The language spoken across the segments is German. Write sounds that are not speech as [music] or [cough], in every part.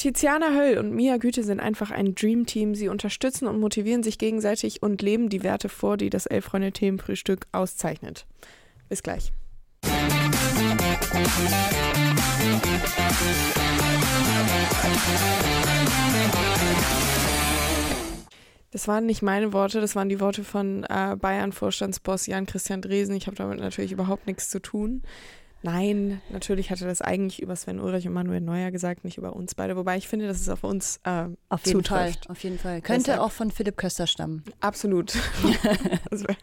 Tiziana Höll und Mia Güte sind einfach ein Dream-Team. Sie unterstützen und motivieren sich gegenseitig und leben die Werte vor, die das Elf-Freunde-Themenfrühstück auszeichnet. Bis gleich. Das waren nicht meine Worte, das waren die Worte von äh, Bayern-Vorstandsboss Jan-Christian Dresen. Ich habe damit natürlich überhaupt nichts zu tun. Nein, natürlich hatte das eigentlich über Sven Ulrich und Manuel Neuer gesagt, nicht über uns beide. Wobei ich finde, dass es auf uns äh, auf jeden zutrifft. Fall, auf jeden Fall. Könnte Deshalb, auch von Philipp Köster stammen. Absolut. [laughs] [laughs] das wäre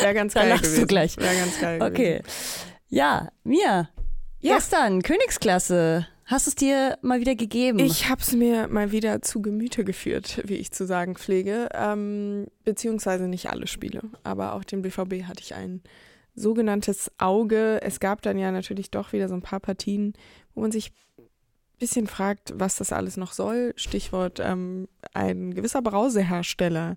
wär ganz geil da gewesen. Du gleich. Wäre ganz geil Okay. Gewesen. Ja, mir. Ja. Gestern, Königsklasse. Hast du es dir mal wieder gegeben? Ich habe es mir mal wieder zu Gemüte geführt, wie ich zu sagen pflege. Ähm, beziehungsweise nicht alle Spiele, aber auch den BVB hatte ich ein sogenanntes Auge. Es gab dann ja natürlich doch wieder so ein paar Partien, wo man sich ein bisschen fragt, was das alles noch soll. Stichwort ähm, ein gewisser Brausehersteller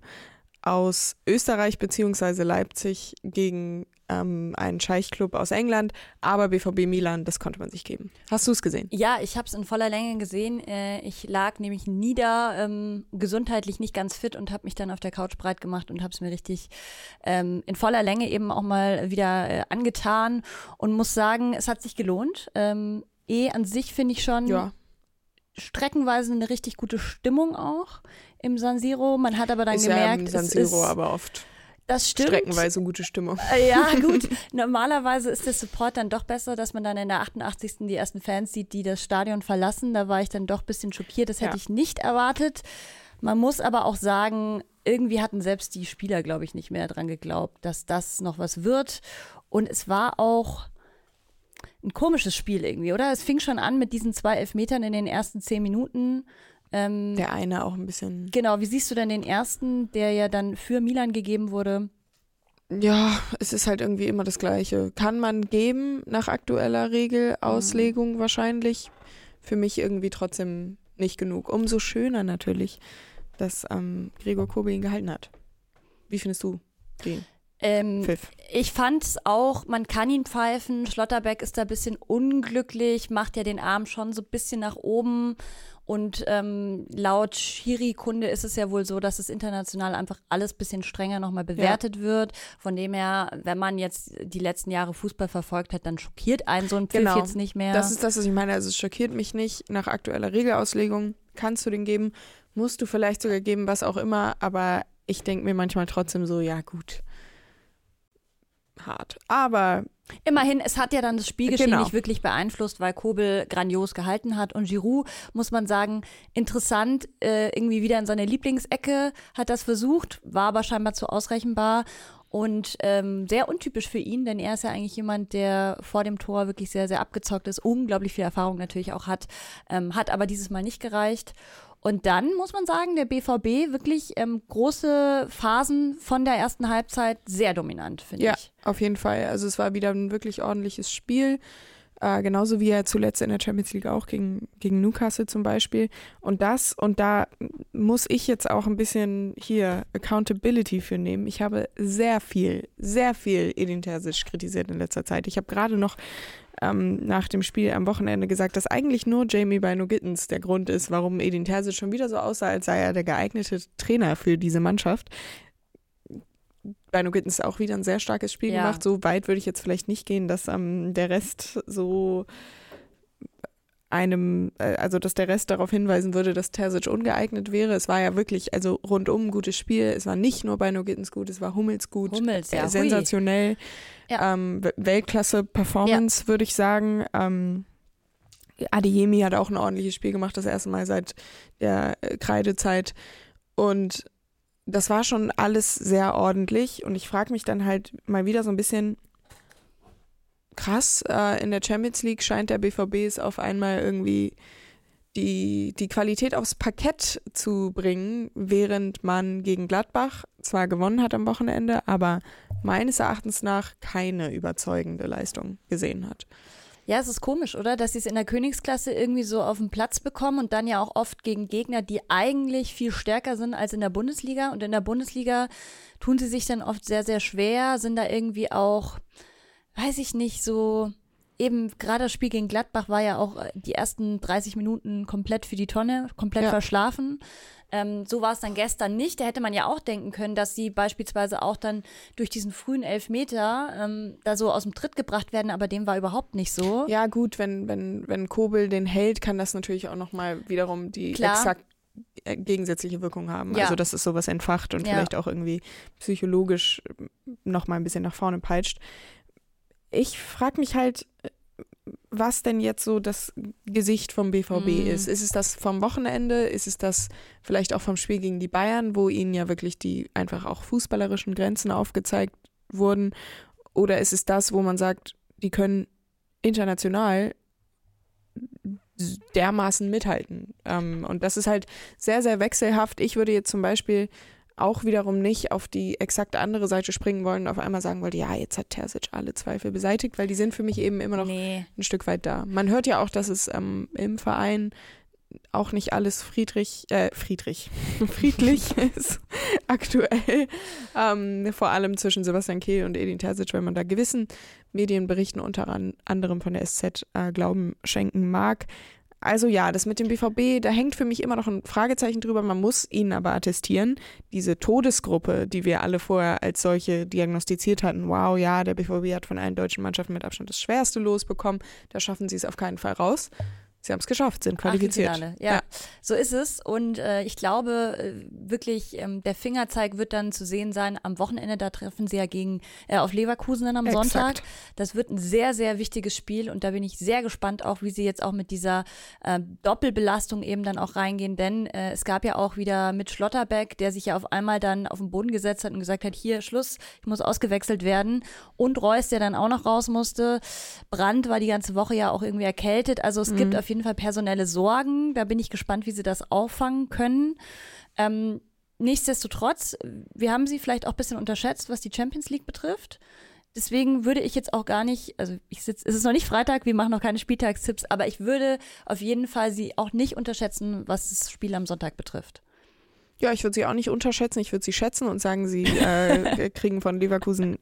aus Österreich beziehungsweise Leipzig gegen ähm, einen Scheichclub aus England, aber BVB Milan, das konnte man sich geben. Hast du es gesehen? Ja, ich habe es in voller Länge gesehen. Äh, ich lag nämlich nieder, ähm, gesundheitlich nicht ganz fit und habe mich dann auf der Couch breit gemacht und habe es mir richtig ähm, in voller Länge eben auch mal wieder äh, angetan und muss sagen, es hat sich gelohnt. Eh an sich finde ich schon ja. Streckenweise eine richtig gute Stimmung auch im San Siro. Man hat aber dann ist gemerkt, ja im San Siro es ist aber oft das stimmt. Streckenweise gute Stimmung. Äh, ja, [laughs] gut. Normalerweise ist der Support dann doch besser, dass man dann in der 88. die ersten Fans sieht, die das Stadion verlassen. Da war ich dann doch ein bisschen schockiert. Das hätte ja. ich nicht erwartet. Man muss aber auch sagen, irgendwie hatten selbst die Spieler, glaube ich, nicht mehr dran geglaubt, dass das noch was wird. Und es war auch ein komisches Spiel irgendwie, oder? Es fing schon an mit diesen zwei Elfmetern in den ersten zehn Minuten. Ähm, der eine auch ein bisschen. Genau, wie siehst du denn den ersten, der ja dann für Milan gegeben wurde? Ja, es ist halt irgendwie immer das Gleiche. Kann man geben nach aktueller Regelauslegung mhm. wahrscheinlich. Für mich irgendwie trotzdem nicht genug. Umso schöner natürlich, dass ähm, Gregor Kobe ihn gehalten hat. Wie findest du den? Ähm, ich fand es auch, man kann ihn pfeifen. Schlotterbeck ist da ein bisschen unglücklich, macht ja den Arm schon so ein bisschen nach oben und ähm, laut Schiri-Kunde ist es ja wohl so, dass es international einfach alles bisschen strenger nochmal bewertet ja. wird. Von dem her, wenn man jetzt die letzten Jahre Fußball verfolgt hat, dann schockiert einen so ein Pfiff genau. jetzt nicht mehr. Das ist das, was ich meine. Also es schockiert mich nicht. Nach aktueller Regelauslegung kannst du den geben, musst du vielleicht sogar geben, was auch immer. Aber ich denke mir manchmal trotzdem so, ja gut, hart. Aber Immerhin, es hat ja dann das Spielgeschehen genau. nicht wirklich beeinflusst, weil Kobel grandios gehalten hat. Und Giroud, muss man sagen, interessant, äh, irgendwie wieder in seine Lieblingsecke, hat das versucht, war aber scheinbar zu ausrechenbar. Und ähm, sehr untypisch für ihn, denn er ist ja eigentlich jemand, der vor dem Tor wirklich sehr, sehr abgezockt ist, unglaublich viel Erfahrung natürlich auch hat, ähm, hat aber dieses Mal nicht gereicht. Und dann muss man sagen, der BVB wirklich ähm, große Phasen von der ersten Halbzeit sehr dominant, finde ja, ich. Ja, auf jeden Fall. Also es war wieder ein wirklich ordentliches Spiel. Äh, genauso wie er zuletzt in der Champions League auch gegen, gegen Newcastle zum Beispiel. Und das, und da muss ich jetzt auch ein bisschen hier Accountability für nehmen. Ich habe sehr viel, sehr viel Edin Terzic kritisiert in letzter Zeit. Ich habe gerade noch ähm, nach dem Spiel am Wochenende gesagt, dass eigentlich nur Jamie Bino Gittens der Grund ist, warum Edin Terzic schon wieder so aussah, als sei er der geeignete Trainer für diese Mannschaft. Bino Gittens auch wieder ein sehr starkes Spiel ja. gemacht. So weit würde ich jetzt vielleicht nicht gehen, dass ähm, der Rest so einem, äh, also dass der Rest darauf hinweisen würde, dass Terzic ungeeignet wäre. Es war ja wirklich, also rundum ein gutes Spiel. Es war nicht nur bei Gittens gut, es war Hummels gut. Hummels, ja. Sensationell. Ja. Ähm, Weltklasse-Performance, ja. würde ich sagen. Ähm, Adeyemi hat auch ein ordentliches Spiel gemacht, das erste Mal seit der äh, Kreidezeit. Und das war schon alles sehr ordentlich. Und ich frage mich dann halt mal wieder so ein bisschen, krass. Äh, in der Champions League scheint der BVB es auf einmal irgendwie die, die Qualität aufs Parkett zu bringen, während man gegen Gladbach zwar gewonnen hat am Wochenende, aber meines Erachtens nach keine überzeugende Leistung gesehen hat. Ja, es ist komisch, oder? Dass sie es in der Königsklasse irgendwie so auf den Platz bekommen und dann ja auch oft gegen Gegner, die eigentlich viel stärker sind als in der Bundesliga. Und in der Bundesliga tun sie sich dann oft sehr, sehr schwer, sind da irgendwie auch weiß ich nicht, so eben gerade das Spiel gegen Gladbach war ja auch äh, die ersten 30 Minuten komplett für die Tonne, komplett ja. verschlafen. Ähm, so war es dann gestern nicht. Da hätte man ja auch denken können, dass sie beispielsweise auch dann durch diesen frühen Elfmeter ähm, da so aus dem Tritt gebracht werden, aber dem war überhaupt nicht so. Ja, gut, wenn, wenn, wenn Kobel den hält, kann das natürlich auch nochmal wiederum die Klar. exakt äh, gegensätzliche Wirkung haben. Ja. Also dass es sowas entfacht und ja. vielleicht auch irgendwie psychologisch nochmal ein bisschen nach vorne peitscht. Ich frage mich halt, was denn jetzt so das Gesicht vom BVB mm. ist. Ist es das vom Wochenende? Ist es das vielleicht auch vom Spiel gegen die Bayern, wo ihnen ja wirklich die einfach auch fußballerischen Grenzen aufgezeigt wurden? Oder ist es das, wo man sagt, die können international dermaßen mithalten? Ähm, und das ist halt sehr, sehr wechselhaft. Ich würde jetzt zum Beispiel auch wiederum nicht auf die exakt andere Seite springen wollen und auf einmal sagen wollte, ja, jetzt hat Terzic alle Zweifel beseitigt, weil die sind für mich eben immer noch nee. ein Stück weit da. Man hört ja auch, dass es ähm, im Verein auch nicht alles Friedrich, äh, Friedrich, [laughs] friedlich [laughs] ist aktuell. Ähm, vor allem zwischen Sebastian Kehl und Edin Terzic, wenn man da gewissen Medienberichten unter anderem von der SZ äh, Glauben schenken mag. Also ja, das mit dem BVB, da hängt für mich immer noch ein Fragezeichen drüber. Man muss ihnen aber attestieren, diese Todesgruppe, die wir alle vorher als solche diagnostiziert hatten, wow, ja, der BVB hat von allen deutschen Mannschaften mit Abstand das schwerste losbekommen, da schaffen sie es auf keinen Fall raus. Sie haben es geschafft, sind qualifiziert. Ja, ja, so ist es. Und äh, ich glaube äh, wirklich, ähm, der Fingerzeig wird dann zu sehen sein am Wochenende. Da treffen sie ja gegen äh, auf Leverkusen dann am Exakt. Sonntag. Das wird ein sehr, sehr wichtiges Spiel und da bin ich sehr gespannt auch, wie sie jetzt auch mit dieser äh, Doppelbelastung eben dann auch reingehen. Denn äh, es gab ja auch wieder mit Schlotterbeck, der sich ja auf einmal dann auf den Boden gesetzt hat und gesagt hat, hier Schluss, ich muss ausgewechselt werden. Und Reus, der dann auch noch raus musste. Brandt war die ganze Woche ja auch irgendwie erkältet. Also es mhm. gibt auf jeden Fall personelle Sorgen. Da bin ich gespannt, wie sie das auffangen können. Ähm, nichtsdestotrotz, wir haben sie vielleicht auch ein bisschen unterschätzt, was die Champions League betrifft. Deswegen würde ich jetzt auch gar nicht, also ich sitze, es ist noch nicht Freitag, wir machen noch keine Spieltagstipps, aber ich würde auf jeden Fall sie auch nicht unterschätzen, was das Spiel am Sonntag betrifft. Ja, ich würde sie auch nicht unterschätzen. Ich würde sie schätzen und sagen, sie äh, [laughs] kriegen von Leverkusen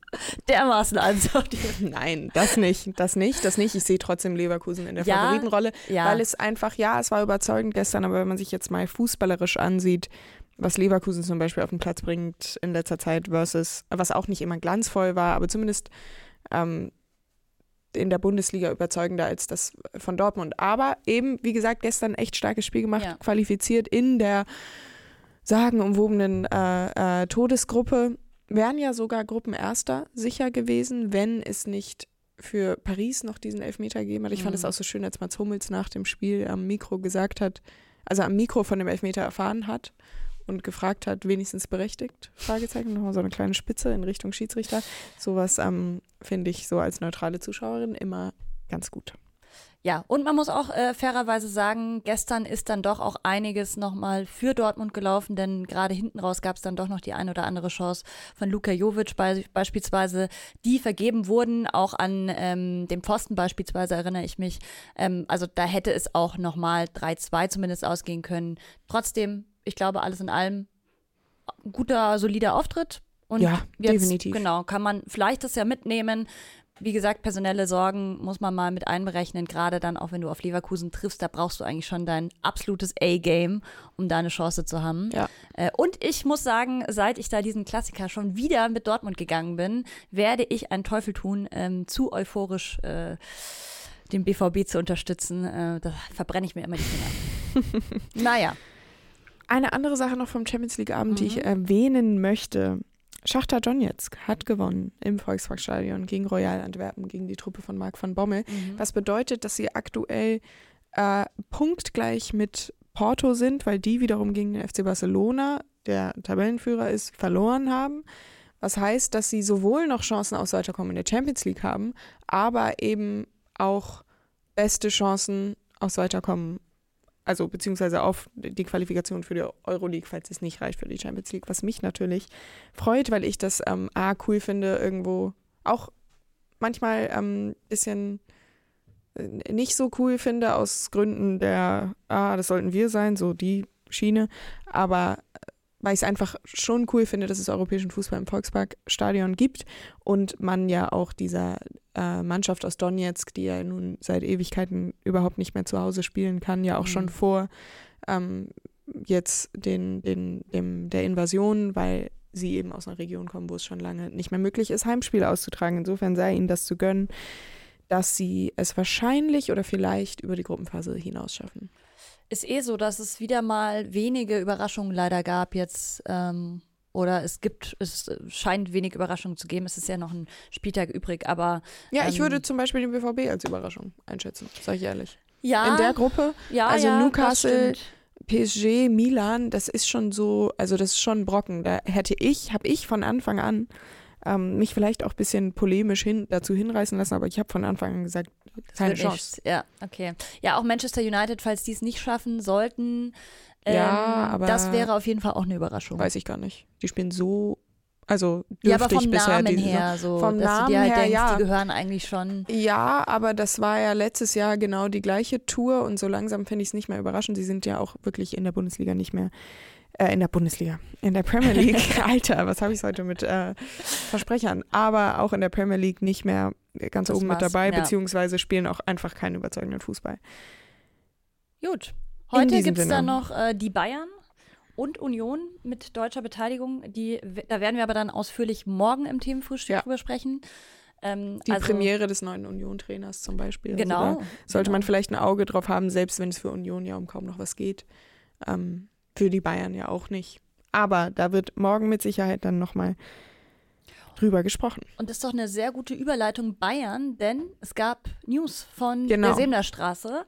dermaßen Ansatz. [laughs] Nein, das nicht, das nicht, das nicht. Ich sehe trotzdem Leverkusen in der ja, Favoritenrolle, ja. weil es einfach, ja, es war überzeugend gestern, aber wenn man sich jetzt mal fußballerisch ansieht, was Leverkusen zum Beispiel auf den Platz bringt in letzter Zeit versus, was auch nicht immer glanzvoll war, aber zumindest ähm, in der Bundesliga überzeugender als das von Dortmund. Aber eben, wie gesagt, gestern echt starkes Spiel gemacht, ja. qualifiziert in der sagenumwobenen äh, äh, Todesgruppe wären ja sogar Gruppenerster sicher gewesen, wenn es nicht für Paris noch diesen Elfmeter gegeben hat. Ich mhm. fand es auch so schön, als Mats Hummels nach dem Spiel am Mikro gesagt hat, also am Mikro von dem Elfmeter erfahren hat und gefragt hat, wenigstens berechtigt? Fragezeichen, nochmal so eine kleine Spitze in Richtung Schiedsrichter. Sowas ähm, finde ich so als neutrale Zuschauerin immer ganz gut. Ja, und man muss auch äh, fairerweise sagen, gestern ist dann doch auch einiges nochmal für Dortmund gelaufen, denn gerade hinten raus gab es dann doch noch die ein oder andere Chance von Luka Jovic be beispielsweise, die vergeben wurden, auch an ähm, dem Pfosten beispielsweise erinnere ich mich. Ähm, also da hätte es auch nochmal 3-2 zumindest ausgehen können. Trotzdem, ich glaube, alles in allem guter, solider Auftritt. Und ja, jetzt, definitiv. Genau, kann man vielleicht das ja mitnehmen wie gesagt, personelle Sorgen muss man mal mit einberechnen, gerade dann auch wenn du auf Leverkusen triffst, da brauchst du eigentlich schon dein absolutes A-Game, um da eine Chance zu haben. Ja. Äh, und ich muss sagen, seit ich da diesen Klassiker schon wieder mit Dortmund gegangen bin, werde ich einen Teufel tun, ähm, zu euphorisch äh, den BVB zu unterstützen. Äh, da verbrenne ich mir immer die Finger. [laughs] naja. Eine andere Sache noch vom Champions League Abend, mhm. die ich erwähnen möchte. Schachtar Donetsk hat gewonnen im Volksparkstadion gegen Royal Antwerpen, gegen die Truppe von Marc van Bommel. Mhm. Was bedeutet, dass sie aktuell äh, punktgleich mit Porto sind, weil die wiederum gegen den FC Barcelona, der Tabellenführer ist, verloren haben. Was heißt, dass sie sowohl noch Chancen aus Weiterkommen in der Champions League haben, aber eben auch beste Chancen aus Weiterkommen also beziehungsweise auf die Qualifikation für die Euroleague, falls es nicht reicht für die Champions League, was mich natürlich freut, weil ich das ähm, A cool finde, irgendwo auch manchmal ein ähm, bisschen äh, nicht so cool finde, aus Gründen der, ah, das sollten wir sein, so die Schiene, aber weil ich es einfach schon cool finde, dass es europäischen Fußball im Volksparkstadion gibt und man ja auch dieser äh, Mannschaft aus Donetsk, die ja nun seit Ewigkeiten überhaupt nicht mehr zu Hause spielen kann, ja auch mhm. schon vor ähm, jetzt den, den, dem, der Invasion, weil sie eben aus einer Region kommen, wo es schon lange nicht mehr möglich ist, Heimspiele auszutragen. Insofern sei ihnen das zu gönnen, dass sie es wahrscheinlich oder vielleicht über die Gruppenphase hinaus schaffen. Ist eh so, dass es wieder mal wenige Überraschungen leider gab jetzt. Ähm, oder es gibt, es scheint wenig Überraschungen zu geben. Es ist ja noch ein Spieltag übrig, aber. Ja, ähm, ich würde zum Beispiel den BVB als Überraschung einschätzen, sage ich ehrlich. Ja. In der Gruppe. Ja, also ja, Newcastle, PSG, Milan, das ist schon so, also das ist schon ein Brocken. Da hätte ich, habe ich von Anfang an ähm, mich vielleicht auch ein bisschen polemisch hin, dazu hinreißen lassen, aber ich habe von Anfang an gesagt, keine Chance. Nichts. Ja, okay. Ja, auch Manchester United, falls die es nicht schaffen sollten, ähm, ja, aber das wäre auf jeden Fall auch eine Überraschung. Weiß ich gar nicht. Die spielen so also ja, aber vom bisher Namen her, so, vom dass Namen du dir halt her, denkst, ja. die gehören eigentlich schon. Ja, aber das war ja letztes Jahr genau die gleiche Tour und so langsam finde ich es nicht mehr überraschend. Sie sind ja auch wirklich in der Bundesliga nicht mehr, äh, in der Bundesliga, in der Premier League. [laughs] Alter, was habe ich heute mit äh, Versprechern? Aber auch in der Premier League nicht mehr ganz das oben mit dabei, ja. beziehungsweise spielen auch einfach keinen überzeugenden Fußball. Gut. Heute gibt es da noch äh, die Bayern und Union mit deutscher Beteiligung. Die, da werden wir aber dann ausführlich morgen im Themenfrühstück ja. drüber sprechen. Ähm, die also, Premiere des neuen Union-Trainers zum Beispiel. Also genau. Also sollte genau. man vielleicht ein Auge drauf haben, selbst wenn es für Union ja um kaum noch was geht. Ähm, für die Bayern ja auch nicht. Aber da wird morgen mit Sicherheit dann nochmal drüber gesprochen. Und das ist doch eine sehr gute Überleitung Bayern, denn es gab News von genau. der Semlerstraße.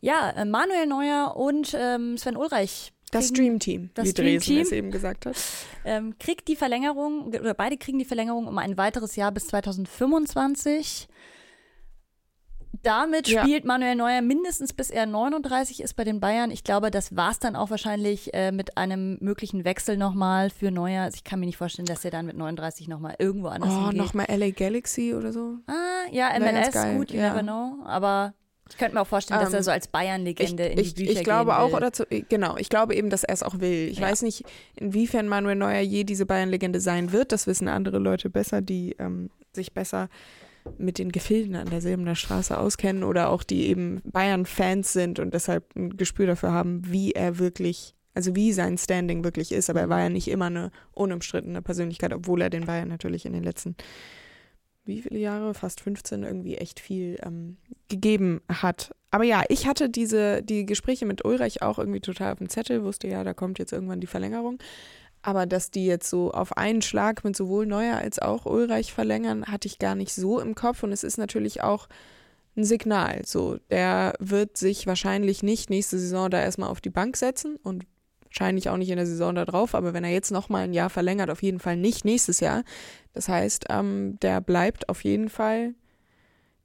Ja, äh, Manuel Neuer und ähm, Sven Ulreich das Streamteam, das wie Dream Dresden es eben gesagt hat. Ähm, kriegt die Verlängerung, oder beide kriegen die Verlängerung um ein weiteres Jahr bis 2025. Damit ja. spielt Manuel Neuer mindestens bis er 39 ist bei den Bayern. Ich glaube, das war es dann auch wahrscheinlich äh, mit einem möglichen Wechsel nochmal für Neuer. Also ich kann mir nicht vorstellen, dass er dann mit 39 nochmal irgendwo anders Oh, nochmal LA Galaxy oder so? Ah, ja, MLS, gut, you ja. never know. Aber ich könnte mir auch vorstellen, dass er ähm, so als Bayern-Legende in die ich, Bücher Ich glaube auch, oder zu, genau, ich glaube eben, dass er es auch will. Ich ja. weiß nicht, inwiefern Manuel Neuer je diese Bayern-Legende sein wird. Das wissen andere Leute besser, die ähm, sich besser mit den Gefilden an der Silbener Straße auskennen oder auch die eben Bayern-Fans sind und deshalb ein Gespür dafür haben, wie er wirklich, also wie sein Standing wirklich ist. Aber er war ja nicht immer eine unumstrittene Persönlichkeit, obwohl er den Bayern natürlich in den letzten wie viele Jahre, fast 15, irgendwie echt viel ähm, gegeben hat. Aber ja, ich hatte diese, die Gespräche mit Ulrich auch irgendwie total auf dem Zettel, wusste ja, da kommt jetzt irgendwann die Verlängerung. Aber dass die jetzt so auf einen Schlag mit sowohl Neuer als auch Ulreich verlängern, hatte ich gar nicht so im Kopf. Und es ist natürlich auch ein Signal. So, der wird sich wahrscheinlich nicht nächste Saison da erstmal auf die Bank setzen und wahrscheinlich auch nicht in der Saison da drauf, aber wenn er jetzt nochmal ein Jahr verlängert, auf jeden Fall nicht nächstes Jahr. Das heißt, ähm, der bleibt auf jeden Fall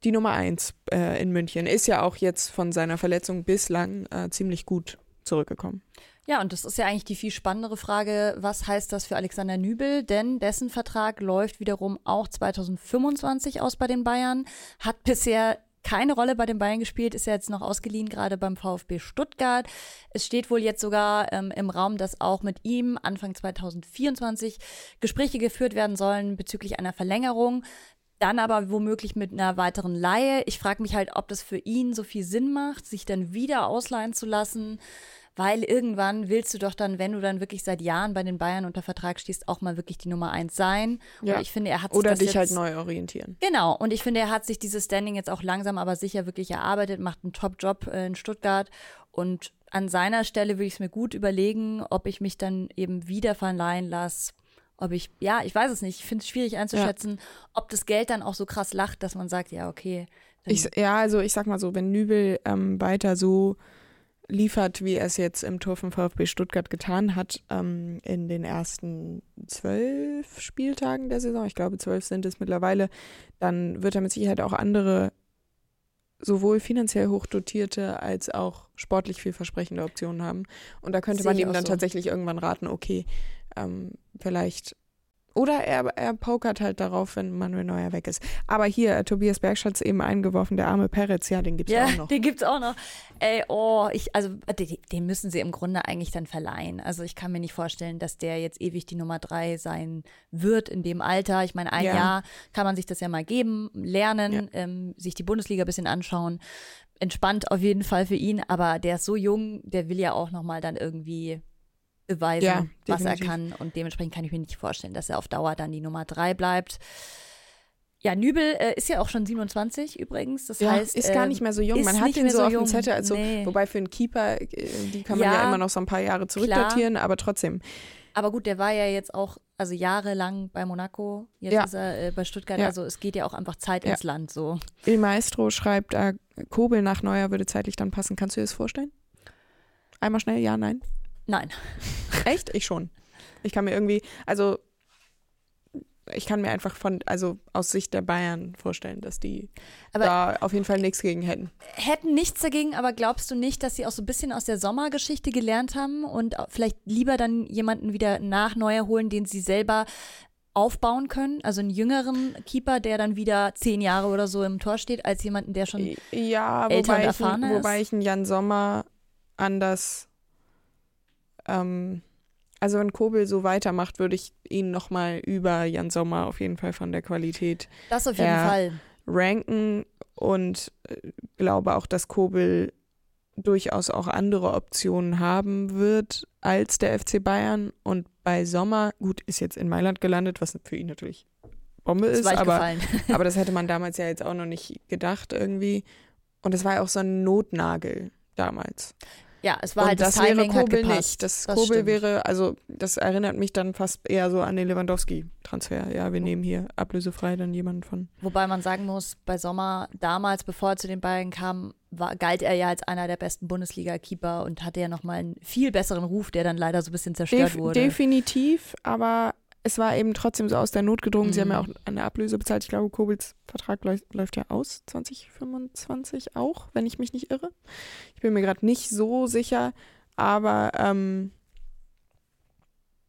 die Nummer eins äh, in München. Ist ja auch jetzt von seiner Verletzung bislang äh, ziemlich gut zurückgekommen. Ja, und das ist ja eigentlich die viel spannendere Frage, was heißt das für Alexander Nübel? Denn dessen Vertrag läuft wiederum auch 2025 aus bei den Bayern, hat bisher keine Rolle bei den Bayern gespielt, ist ja jetzt noch ausgeliehen, gerade beim VfB Stuttgart. Es steht wohl jetzt sogar ähm, im Raum, dass auch mit ihm Anfang 2024 Gespräche geführt werden sollen bezüglich einer Verlängerung. Dann aber womöglich mit einer weiteren Laie. Ich frage mich halt, ob das für ihn so viel Sinn macht, sich dann wieder ausleihen zu lassen weil irgendwann willst du doch dann, wenn du dann wirklich seit Jahren bei den Bayern unter Vertrag stehst, auch mal wirklich die Nummer eins sein. Ja. Und ich finde, er hat Oder dich jetzt, halt neu orientieren. Genau. Und ich finde, er hat sich dieses Standing jetzt auch langsam, aber sicher wirklich erarbeitet, macht einen Top-Job äh, in Stuttgart. Und an seiner Stelle würde ich es mir gut überlegen, ob ich mich dann eben wieder verleihen lasse. Ob ich, ja, ich weiß es nicht. Ich finde es schwierig einzuschätzen, ja. ob das Geld dann auch so krass lacht, dass man sagt, ja, okay. Ich, ja, also ich sag mal so, wenn Nübel ähm, weiter so liefert, wie er es jetzt im Tor von VfB Stuttgart getan hat, ähm, in den ersten zwölf Spieltagen der Saison, ich glaube zwölf sind es mittlerweile, dann wird er mit Sicherheit auch andere sowohl finanziell hochdotierte als auch sportlich vielversprechende Optionen haben. Und da könnte man ihm dann so. tatsächlich irgendwann raten, okay, ähm, vielleicht Oder er, er pokert halt darauf, wenn Manuel Neuer weg ist. Aber hier, äh, Tobias Bergschatz eben eingeworfen, der arme Peretz, ja, den gibt's ja, auch noch. Den gibt's auch noch. Ey, oh, ich, also den, den müssen sie im Grunde eigentlich dann verleihen. Also ich kann mir nicht vorstellen, dass der jetzt ewig die Nummer drei sein wird in dem Alter. Ich meine, ein ja. Jahr kann man sich das ja mal geben, lernen, ja. ähm, sich die Bundesliga ein bisschen anschauen. Entspannt auf jeden Fall für ihn, aber der ist so jung, der will ja auch nochmal dann irgendwie beweisen, ja, was er kann. Und dementsprechend kann ich mir nicht vorstellen, dass er auf Dauer dann die Nummer drei bleibt. Ja, Nübel äh, ist ja auch schon 27 übrigens. Das ja, heißt, ist gar nicht mehr so jung. Man hat ihn so, so auf dem Zettel, also, nee. wobei für einen Keeper, äh, die kann man ja, ja immer noch so ein paar Jahre zurückdatieren, aber trotzdem. Aber gut, der war ja jetzt auch, also jahrelang bei Monaco, jetzt ja. ist er äh, bei Stuttgart, also es geht ja auch einfach Zeit ins Land so. Il Maestro schreibt, äh, Kobel nach Neuer würde zeitlich dann passen. Kannst du dir das vorstellen? Einmal schnell, ja, nein? Nein. [laughs] Echt? Ich schon. Ich kann mir irgendwie, also ich kann mir einfach von, also aus Sicht der Bayern vorstellen, dass die aber da auf jeden Fall nichts gegen hätten. Hätten nichts dagegen, aber glaubst du nicht, dass sie auch so ein bisschen aus der Sommergeschichte gelernt haben und vielleicht lieber dann jemanden wieder nach Neuer holen, den sie selber aufbauen können? Also einen jüngeren Keeper, der dann wieder zehn Jahre oder so im Tor steht, als jemanden, der schon ja, älter und erfahrener ist? Wobei ich einen Jan Sommer anders ähm, also wenn Kobel so weitermacht, würde ich ihn nochmal über Jan Sommer auf jeden Fall von der Qualität das auf jeden Fall ranken und äh, glaube auch, dass Kobel durchaus auch andere Optionen haben wird als der FC Bayern und bei Sommer, gut, ist jetzt in Mailand gelandet, was für ihn natürlich Bombe ist, aber, [laughs] aber das hätte man damals ja jetzt auch noch nicht gedacht irgendwie. Und es war ja auch so ein Notnagel damals. Ja, es war und halt das, das wäre Kobel nicht. Das, das Kobel stimmt. wäre, also das erinnert mich dann fast eher so an den Lewandowski-Transfer. Ja, wir nehmen hier ablösefrei dann jemanden von. Wobei man sagen muss, bei Sommer damals, bevor er zu den Bayern kam, war, galt er ja als einer der besten Bundesliga-Keeper und hatte ja nochmal einen viel besseren Ruf, der dann leider so ein bisschen zerstört Def wurde. Definitiv, aber es war eben trotzdem so aus der Not gedrungen. Mhm. Sie haben ja mhm. auch eine Ablöse bezahlt. Ich glaube, Kobels Vertrag läuft, läuft ja aus, 2025 auch, wenn ich mich nicht irre. Ich bin mir gerade nicht so sicher, aber ähm,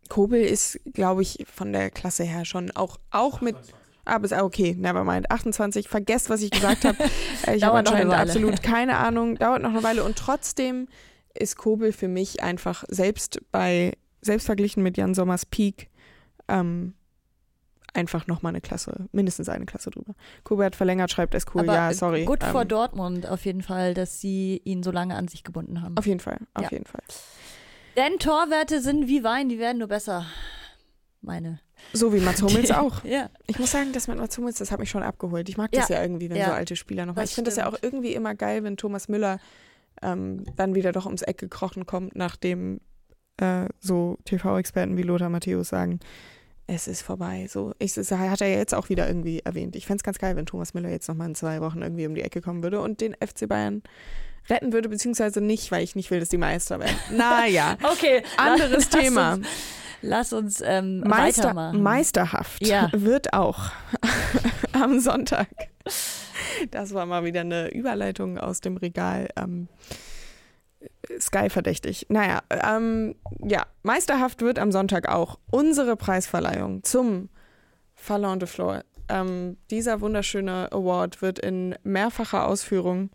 Kobel ist, glaube ich, von der Klasse her schon auch, auch mit. Ah, bis, okay, never mind. 28, vergesst, was ich gesagt habe. [laughs] Äh, ich habe anscheinend absolut keine Ahnung. Dauert noch eine Weile. Und trotzdem ist Kobel für mich einfach selbst bei, selbst verglichen mit Jan Sommers Peak, ähm, einfach nochmal eine Klasse, mindestens eine Klasse drüber. Kubert verlängert, schreibt es cool, Aber ja, sorry. Gut ähm, vor Dortmund auf jeden Fall, dass sie ihn so lange an sich gebunden haben. Auf jeden Fall, auf ja. jeden Fall. Denn Torwerte sind wie Wein, die werden nur besser. Meine. So wie Mats Hummels [laughs] auch. ja. Ich muss sagen, das mit Mats Hummels, das hat mich schon abgeholt. Ich mag das ja, ja irgendwie, wenn ja. so alte Spieler noch. Ich finde das ja auch irgendwie immer geil, wenn Thomas Müller ähm, dann wieder doch ums Eck gekrochen kommt, nachdem äh, so TV-Experten wie Lothar Matthäus sagen, es ist vorbei. So, ich, das hat er jetzt auch wieder irgendwie erwähnt. Ich fände es ganz geil, wenn Thomas Müller jetzt nochmal in zwei Wochen irgendwie um die Ecke kommen würde und den FC Bayern retten würde, beziehungsweise nicht, weil ich nicht will, dass die Meister werden. [laughs] Naja. okay. Anderes lass Thema. Uns, lass uns ähm, Meister, weitermachen. Meisterhaft ja. wird auch [laughs] am Sonntag. Das war mal wieder eine Überleitung aus dem Regal. Ähm, Sky verdächtig. Naja, ähm, ja, meisterhaft wird am Sonntag auch unsere Preisverleihung zum Fallon de Flor. Ähm, dieser wunderschöne Award wird in mehrfacher Ausführung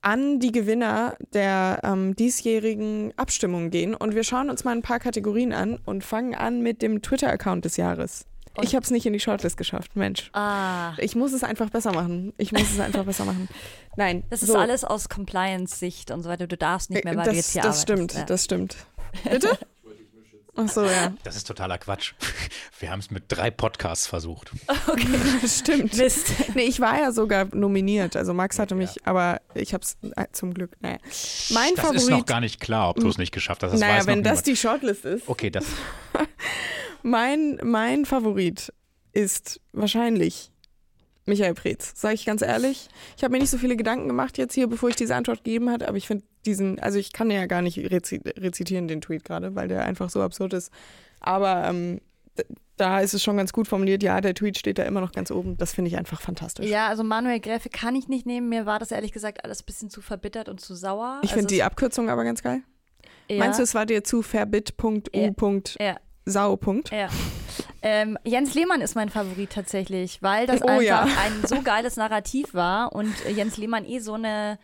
an die Gewinner der ähm, diesjährigen Abstimmung gehen. Und wir schauen uns mal ein paar Kategorien an und fangen an mit dem Twitter-Account des Jahres. Und ich habe es nicht in die Shortlist geschafft, Mensch. Ah. Ich muss es einfach besser machen. Ich muss es einfach besser machen. Nein. Das ist so. alles aus Compliance-Sicht und so weiter. Du darfst nicht mehr, weil das, du jetzt hier Das arbeitest. stimmt, ja. das stimmt. [laughs] Bitte? Ach so, ja. Das ist totaler Quatsch. [laughs] Wir haben es mit drei Podcasts versucht. Okay, [laughs] das stimmt. Mist. Nee, ich war ja sogar nominiert. Also Max hatte mich, ja. aber ich habe es äh, zum Glück. Naja. Mein das Favorit. ist noch gar nicht klar, ob du es nicht geschafft hast. Das naja, wenn das die Shortlist ist. Okay, das. [laughs] mein, mein Favorit ist wahrscheinlich Michael Preetz, sage ich ganz ehrlich. Ich habe mir nicht so viele Gedanken gemacht jetzt hier, bevor ich diese Antwort gegeben habe, aber ich finde diesen, also ich kann ja gar nicht rezitieren, den Tweet gerade, weil der einfach so absurd ist. Aber ähm, da ist es schon ganz gut formuliert. Ja, der Tweet steht da immer noch ganz oben. Das finde ich einfach fantastisch. Ja, also Manuel Gräfe kann ich nicht nehmen. Mir war das ehrlich gesagt alles ein bisschen zu verbittert und zu sauer. Ich finde also die Abkürzung aber ganz geil. Ja. Meinst du, es war dir zu verbit.u. Ja. ja Saupunkt. Ja. Ähm, Jens Lehmann ist mein Favorit tatsächlich, weil das Oh einfach ja. ein so geiles Narrativ war und Jens Lehmann eh so eine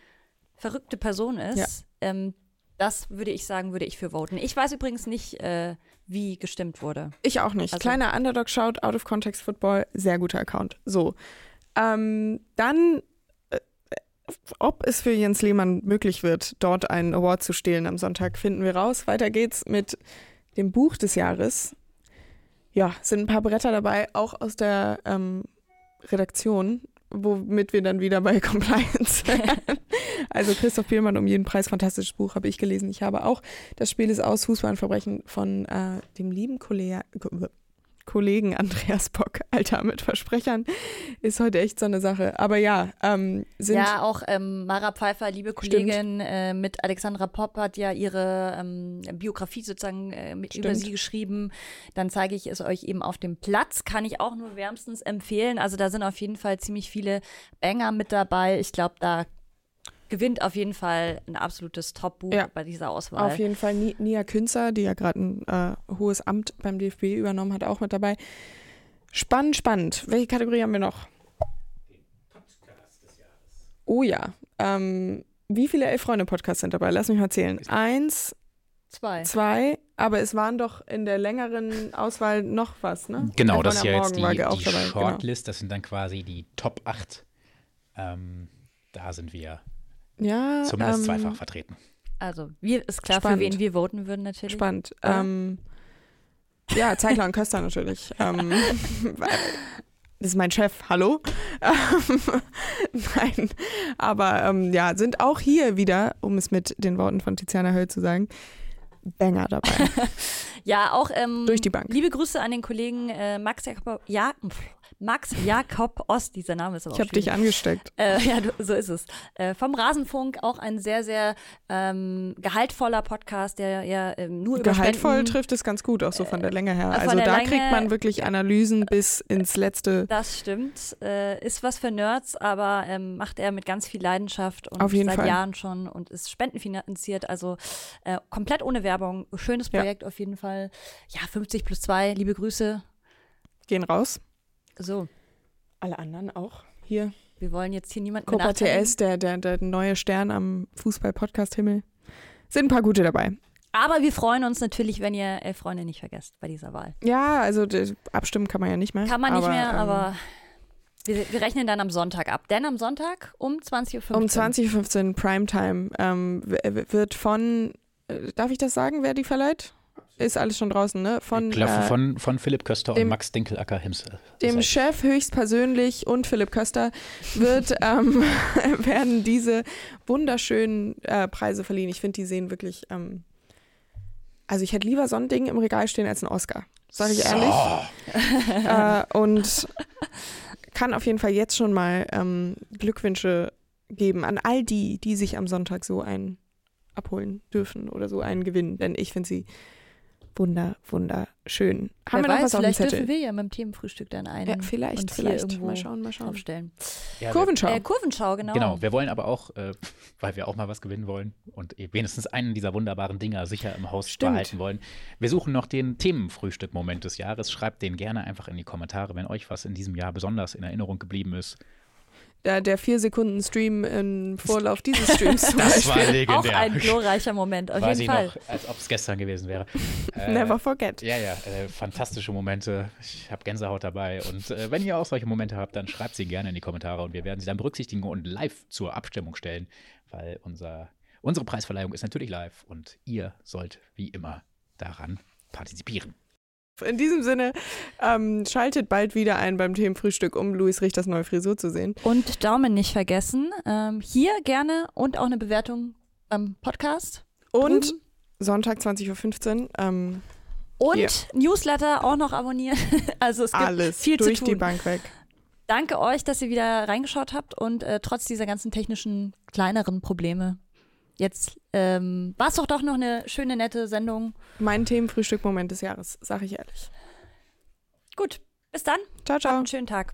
verrückte Person ist. Ja. Ähm, das würde ich sagen, würde ich für voten. Ich weiß übrigens nicht, äh, wie gestimmt wurde. Ich auch nicht. Also- Kleiner Underdog schaut, Out of Context Football, sehr guter Account. So. Ähm, dann, äh, ob es für Jens Lehmann möglich wird, dort einen Award zu stehlen am Sonntag, finden wir raus. Weiter geht's mit dem Buch des Jahres. Ja, sind ein paar Bretter dabei, auch aus der ähm, Redaktion, womit wir dann wieder bei [laughs] Compliance wären. Also Christoph Pielmann um jeden Preis, fantastisches Buch, habe ich gelesen. Ich habe auch Das Spiel ist aus, Fußballverbrechen von äh, dem lieben Kollege, Kollegen Andreas Bock. [laughs] Alter, mit Versprechern ist heute echt so eine Sache. Aber ja, ähm, sind ja, auch ähm, Mara Pfeiffer, liebe Kollegin, äh, mit Alexandra Popp hat ja ihre ähm, Biografie sozusagen äh, mit über Stimmt. sie geschrieben. Dann zeige ich es euch eben auf dem Platz. Kann ich auch nur wärmstens empfehlen. Also da sind auf jeden Fall ziemlich viele Banger mit dabei. Ich glaube, da gewinnt auf jeden Fall ein absolutes Top-Buch Ja. bei dieser Auswahl. auf jeden Fall Ni- Nia Künzer, die ja gerade ein äh, hohes Amt beim DFB übernommen hat, auch mit dabei. Spannend, spannend. Welche Kategorie haben wir noch? Oh ja. Ähm, wie viele Elf-Freunde-Podcasts sind dabei? Lass mich mal zählen. Eins, Zwei. zwei, aber es waren doch in der längeren Auswahl noch was, ne? Genau, das ist ja jetzt die, die dabei, genau. Shortlist. Das sind dann quasi die Top 8. Ähm, da sind wir Ja, zumindest ähm, zweifach vertreten. Also, wir, ist klar, Spannend. für wen wir voten würden natürlich. Spannend. Oder? Ähm, ja, Zeigler und Köster natürlich. [laughs] ähm, das ist mein Chef, hallo? Ähm, [laughs] Nein, aber ähm, ja, sind auch hier wieder, um es mit den Worten von Tiziana Höll zu sagen, Banger dabei. [laughs] Ja, auch ähm, Durch die Bank. Liebe Grüße an den Kollegen äh, Max Jakob, ja, pf, Max Jakob Ost, dieser Name ist aber Ich habe dich angesteckt. Äh, ja, so ist es. Äh, vom Rasenfunk auch ein sehr, sehr ähm, gehaltvoller Podcast, der ja ähm, nur über Gehaltvoll Spenden, trifft es ganz gut, auch so von der Länge her. äh, Also da Länge- kriegt man wirklich Analysen bis ins letzte. Das stimmt. Äh, ist was für Nerds, aber ähm, macht er mit ganz viel Leidenschaft und seit Fall. Jahren schon und ist spendenfinanziert. Also äh, komplett ohne Werbung. Schönes Ja. Projekt auf jeden Fall. Ja, 50 plus 2, liebe Grüße. Gehen raus. So, Alle anderen auch hier. wir wollen jetzt hier niemanden Copa. TS, der, der, der neue Stern am Fußball-Podcast-Himmel. Sind ein paar gute dabei. Aber wir freuen uns natürlich, wenn ihr elf Freunde nicht vergesst bei dieser Wahl. Ja, also abstimmen kann man ja nicht mehr. Kann man nicht aber, mehr, ähm, aber wir, wir rechnen dann am Sonntag ab. Denn am Sonntag um 20.15 Uhr. Um 20.15 Uhr Primetime ähm, wird von, äh, darf ich das sagen, wer die verleiht? Ist alles schon draußen, ne? Von äh, von, von Philipp Köster dem- und Max Dinkelacker himself. dem selbst. Chef höchstpersönlich und Philipp Köster wird, [laughs] ähm, [laughs] werden diese wunderschönen äh, Preise verliehen. Ich finde, die sehen wirklich, ähm, also ich hätte lieber so ein Ding im Regal stehen als ein Oscar. Sag ich ehrlich. [laughs] äh, und kann auf jeden Fall jetzt schon mal ähm, Glückwünsche geben an all die, die sich am Sonntag so einen abholen dürfen oder so einen gewinnen. Denn ich finde sie wunder, wunderschön. Haben Wer wir noch weiß, was auf dem vielleicht Zettel? dürfen wir ja mit dem Themenfrühstück dann einen Ja, vielleicht, vielleicht. irgendwo Mal schauen, mal schauen. aufstellen. Ja, wir- Kurvenschau. Äh, Kurvenschau, genau. Genau, wir wollen aber auch, äh, weil wir auch mal was gewinnen wollen und wenigstens einen dieser wunderbaren Dinger sicher im Haus Stimmt. behalten wollen. Wir suchen noch den Themenfrühstück-Moment des Jahres. Schreibt den gerne einfach in die Kommentare, wenn euch was in diesem Jahr besonders in Erinnerung geblieben ist. Der, der vier Sekunden Stream im Vorlauf dieses Streams [laughs] zum Das war Beispiel. Auch legendär. ein glorreicher Moment, auf Weiß jeden ich Fall. noch, als ob es gestern gewesen wäre. [laughs] Äh, Never forget. Ja, ja, äh, fantastische Momente. Ich habe Gänsehaut dabei. Und äh, wenn ihr auch solche Momente habt, dann schreibt sie gerne in die Kommentare und wir werden sie dann berücksichtigen und live zur Abstimmung stellen, weil unser, unsere Preisverleihung ist natürlich live und ihr sollt wie immer daran partizipieren. In diesem Sinne, ähm, schaltet bald wieder ein beim Themenfrühstück, um Luis Richters neue Frisur zu sehen. Und Daumen nicht vergessen. Ähm, hier gerne und auch eine Bewertung beim Podcast. Und Drüben. Sonntag 20.15 Uhr, ähm, Und Hier. Newsletter auch noch abonnieren. [laughs] also es gibt alles viel zu durch tun. die Bank weg. Danke euch, dass ihr wieder reingeschaut habt und äh, trotz dieser ganzen technischen kleineren Probleme. Jetzt ähm, war es doch doch noch eine schöne, nette Sendung. Mein Themenfrühstück-Moment des Jahres, sag ich ehrlich. Gut, bis dann. Ciao, Habt ciao. einen schönen Tag.